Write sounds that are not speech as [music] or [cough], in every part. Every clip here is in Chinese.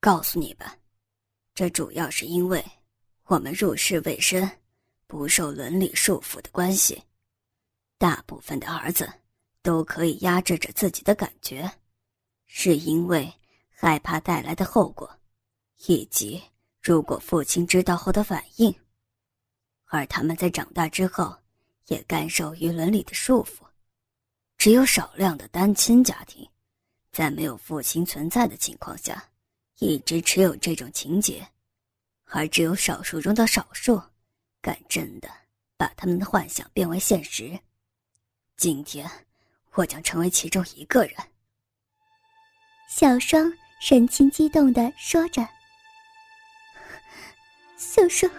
告诉你吧，这主要是因为我们入世未深，不受伦理束缚的关系。大部分的儿子都可以压制着自己的感觉，是因为害怕带来的后果，以及如果父亲知道后的反应。而他们在长大之后，也甘受于伦理的束缚。只有少量的单亲家庭，在没有父亲存在的情况下。一直持有这种情节，而只有少数中的少数，敢真的把他们的幻想变为现实。今天，我将成为其中一个人。小双神情激动的说着：“小双，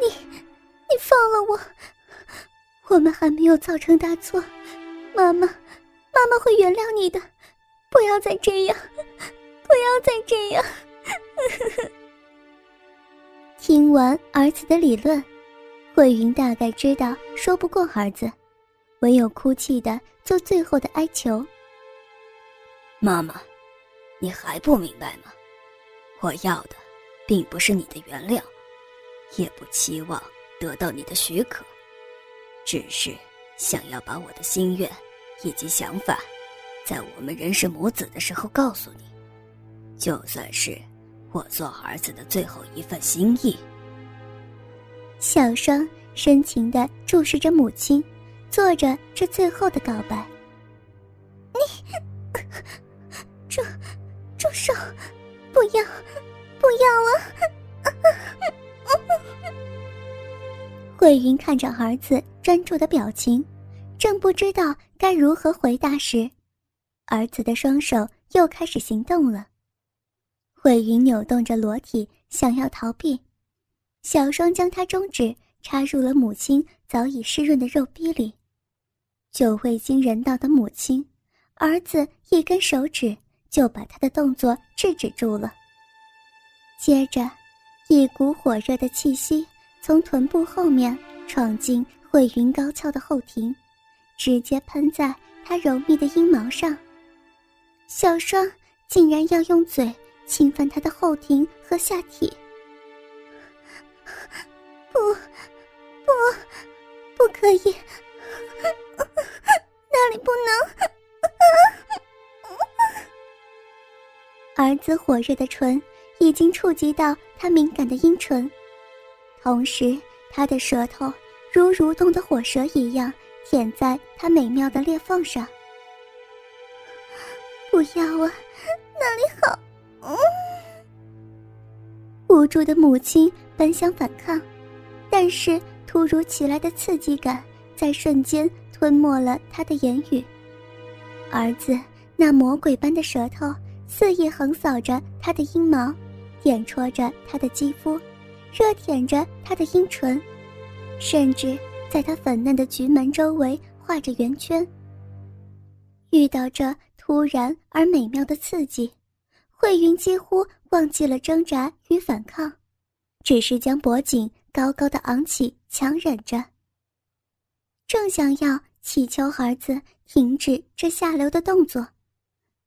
你，你放了我，我们还没有造成大错，妈妈，妈妈会原谅你的，不要再这样。”不要再这样！听完儿子的理论，慧云大概知道说不过儿子，唯有哭泣的做最后的哀求。妈妈，你还不明白吗？我要的，并不是你的原谅，也不期望得到你的许可，只是想要把我的心愿以及想法，在我们仍是母子的时候告诉你。就算是我做儿子的最后一份心意。小双深情的注视着母亲，做着这最后的告白。你，住，住手！不要，不要啊！[laughs] 慧云看着儿子专注的表情，正不知道该如何回答时，儿子的双手又开始行动了。慧云扭动着裸体，想要逃避，小双将她中指插入了母亲早已湿润的肉壁里。久未经人道的母亲，儿子一根手指就把他的动作制止住了。接着，一股火热的气息从臀部后面闯进慧云高翘的后庭，直接喷在她柔密的阴毛上。小双竟然要用嘴。侵犯他的后庭和下体，不，不，不可以，那里不能。儿子火热的唇已经触及到他敏感的阴唇，同时他的舌头如蠕动的火蛇一样舔在他美妙的裂缝上。不要啊，那里好。[laughs] 无助的母亲本想反抗，但是突如其来的刺激感在瞬间吞没了他的言语。儿子那魔鬼般的舌头肆意横扫着他的阴毛，点戳着他的肌肤，热舔着他的阴唇，甚至在他粉嫩的菊门周围画着圆圈。遇到这突然而美妙的刺激。慧云几乎忘记了挣扎与反抗，只是将脖颈高高的昂起，强忍着。正想要祈求儿子停止这下流的动作，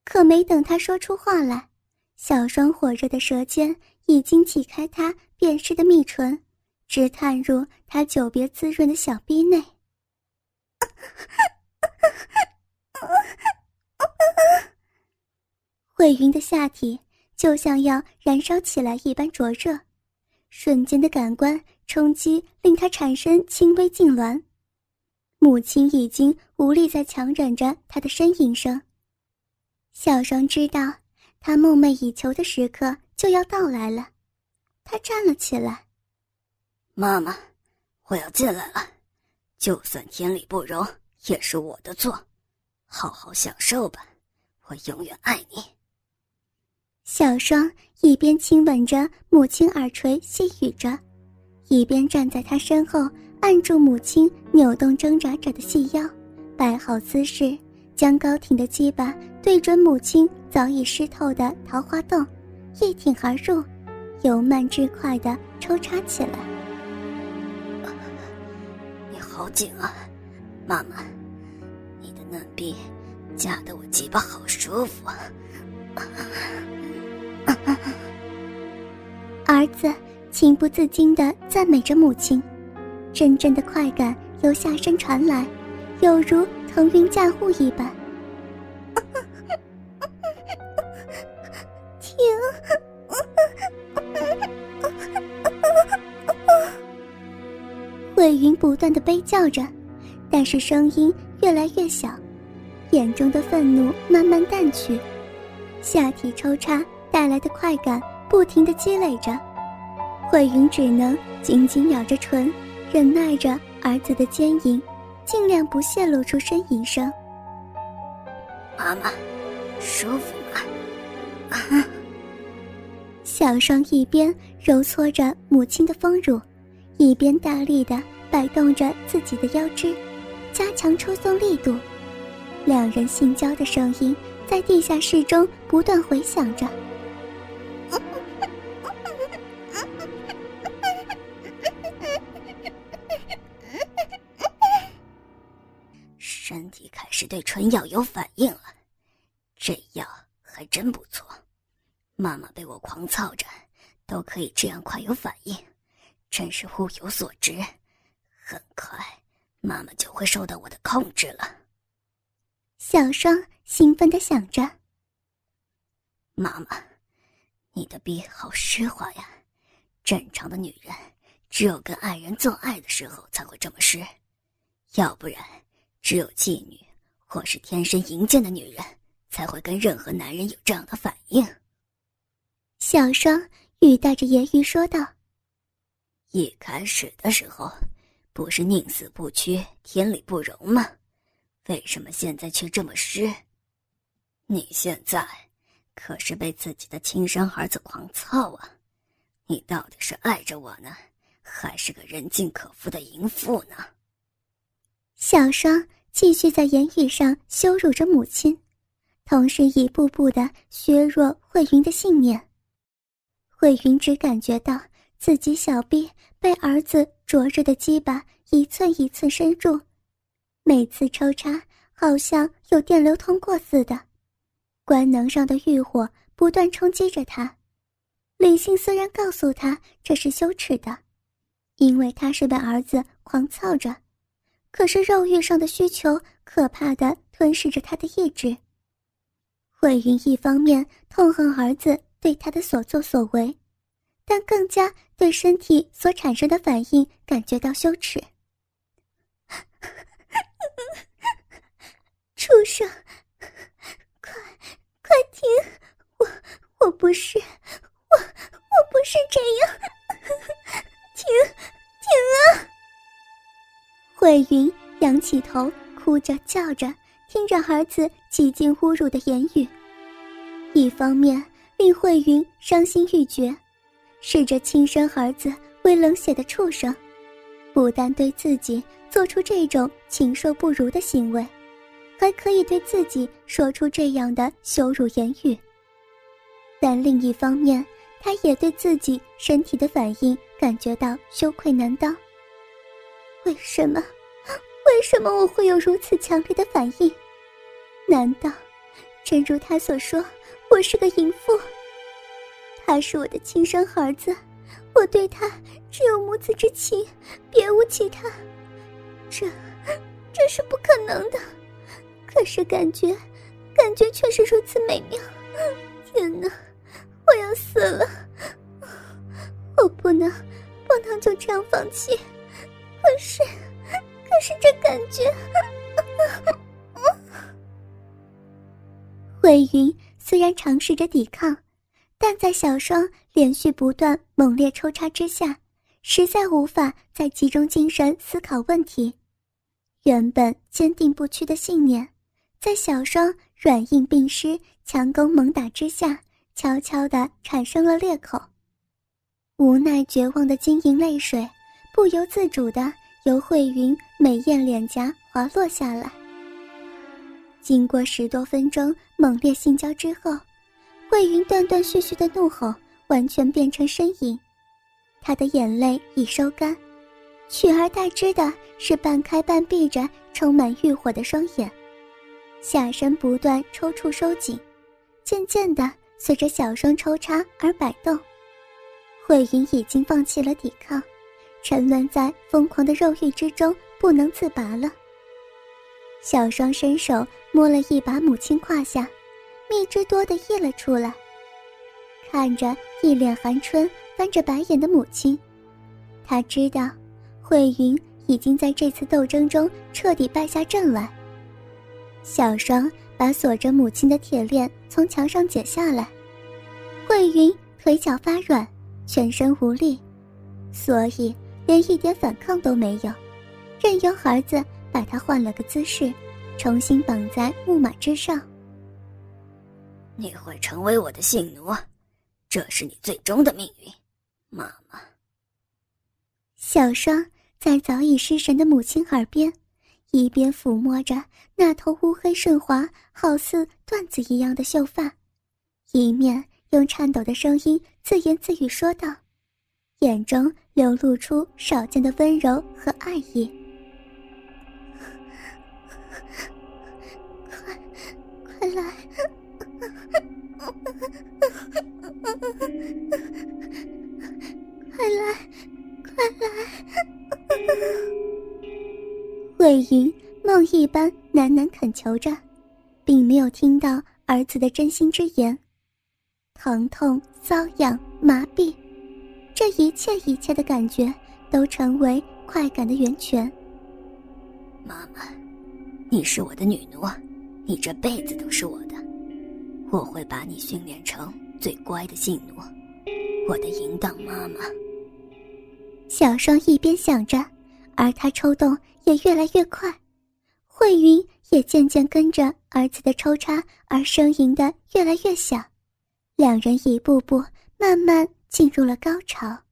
可没等他说出话来，小双火热的舌尖已经挤开他变湿的蜜唇，直探入他久别滋润的小臂内。慧云的下体就像要燃烧起来一般灼热，瞬间的感官冲击令她产生轻微痉挛。母亲已经无力再强忍着她的呻吟声。小双知道，她梦寐以求的时刻就要到来了，她站了起来。妈妈，我要进来了，就算天理不容，也是我的错。好好享受吧，我永远爱你。小双一边亲吻着母亲耳垂，细语着，一边站在她身后，按住母亲扭动挣扎着的细腰，摆好姿势，将高挺的鸡巴对准母亲早已湿透的桃花洞，一挺而入，由慢至快的抽插起来。你好紧啊，妈妈，你的嫩逼夹得我鸡巴好舒服啊。[laughs] 儿子情不自禁地赞美着母亲，阵阵的快感由下身传来，有如腾云驾雾一般。[laughs] 停！慧云不断的悲叫着，但是声音越来越小，眼中的愤怒慢慢淡去，下体抽插带来的快感不停的积累着，慧云只能紧紧咬着唇，忍耐着儿子的奸淫，尽量不泄露出呻吟声。妈妈，舒服吗？啊！小双一边揉搓着母亲的丰乳。一边大力的摆动着自己的腰肢，加强抽送力度，两人性交的声音在地下室中不断回响着。对春药有反应了，这药还真不错。妈妈被我狂操着，都可以这样快有反应。真是物有所值，很快妈妈就会受到我的控制了。小双兴奋的想着：“妈妈，你的逼好湿滑呀！正常的女人只有跟爱人做爱的时候才会这么湿，要不然只有妓女或是天生淫贱的女人才会跟任何男人有这样的反应。”小双语带着言语说道。一开始的时候，不是宁死不屈、天理不容吗？为什么现在却这么湿？你现在可是被自己的亲生儿子狂操啊！你到底是爱着我呢，还是个人尽可夫的淫妇呢？小双继续在言语上羞辱着母亲，同时一步步的削弱慧云的信念。慧云只感觉到。自己小臂被儿子灼热的鸡巴一寸一寸深入，每次抽插好像有电流通过似的，官能上的欲火不断冲击着他。理性虽然告诉他这是羞耻的，因为他是被儿子狂操着，可是肉欲上的需求可怕的吞噬着他的意志。慧云一方面痛恨儿子对他的所作所为。但更加对身体所产生的反应感觉到羞耻。[laughs] 畜生，[laughs] 快快停！我我不是慧云仰起头，哭着叫着，听着儿子几近侮辱的言语，一方面令慧云伤心欲绝。视着亲生儿子为冷血的畜生，不但对自己做出这种禽兽不如的行为，还可以对自己说出这样的羞辱言语。但另一方面，他也对自己身体的反应感觉到羞愧难当。为什么？为什么我会有如此强烈的反应？难道，真如他所说，我是个淫妇？他是我的亲生儿子，我对他只有母子之情，别无其他。这，这是不可能的。可是感觉，感觉却是如此美妙。天哪，我要死了！我不能，不能就这样放弃。可是，是这感觉…… [laughs] 魏云虽然尝试着抵抗。但在小双连续不断猛烈抽插之下，实在无法再集中精神思考问题。原本坚定不屈的信念，在小双软硬并施、强攻猛打之下，悄悄地产生了裂口。无奈绝望的晶莹泪水，不由自主地由慧云美艳脸颊滑落下来。经过十多分钟猛烈性交之后。慧云断断续续的怒吼，完全变成呻吟，她的眼泪已收干，取而代之的是半开半闭着、充满欲火的双眼，下身不断抽搐收紧，渐渐的随着小声抽插而摆动。慧云已经放弃了抵抗，沉沦在疯狂的肉欲之中，不能自拔了。小双伸手摸了一把母亲胯下，蜜汁多的溢了出来。看着一脸寒春、翻着白眼的母亲，他知道，慧云已经在这次斗争中彻底败下阵来。小双把锁着母亲的铁链从墙上解下来，慧云腿脚发软，全身无力，所以连一点反抗都没有，任由儿子把他换了个姿势，重新绑在木马之上。你会成为我的性奴。这是你最终的命运，妈妈。小双在早已失神的母亲耳边，一边抚摸着那头乌黑顺滑、好似缎子一样的秀发，一面用颤抖的声音自言自语说道，眼中流露出少见的温柔和爱意。快，快来！快来，快来！魏云梦一般喃喃恳求着，并没有听到儿子的真心之言。疼痛、瘙痒、麻痹，这一切一切的感觉都成为快感的源泉。妈妈，你是我的女奴，你这辈子都是我的。我会把你训练成最乖的性奴，我的淫荡妈妈。小双一边想着，而他抽动也越来越快，慧云也渐渐跟着儿子的抽插而呻吟的越来越响，两人一步步慢慢进入了高潮。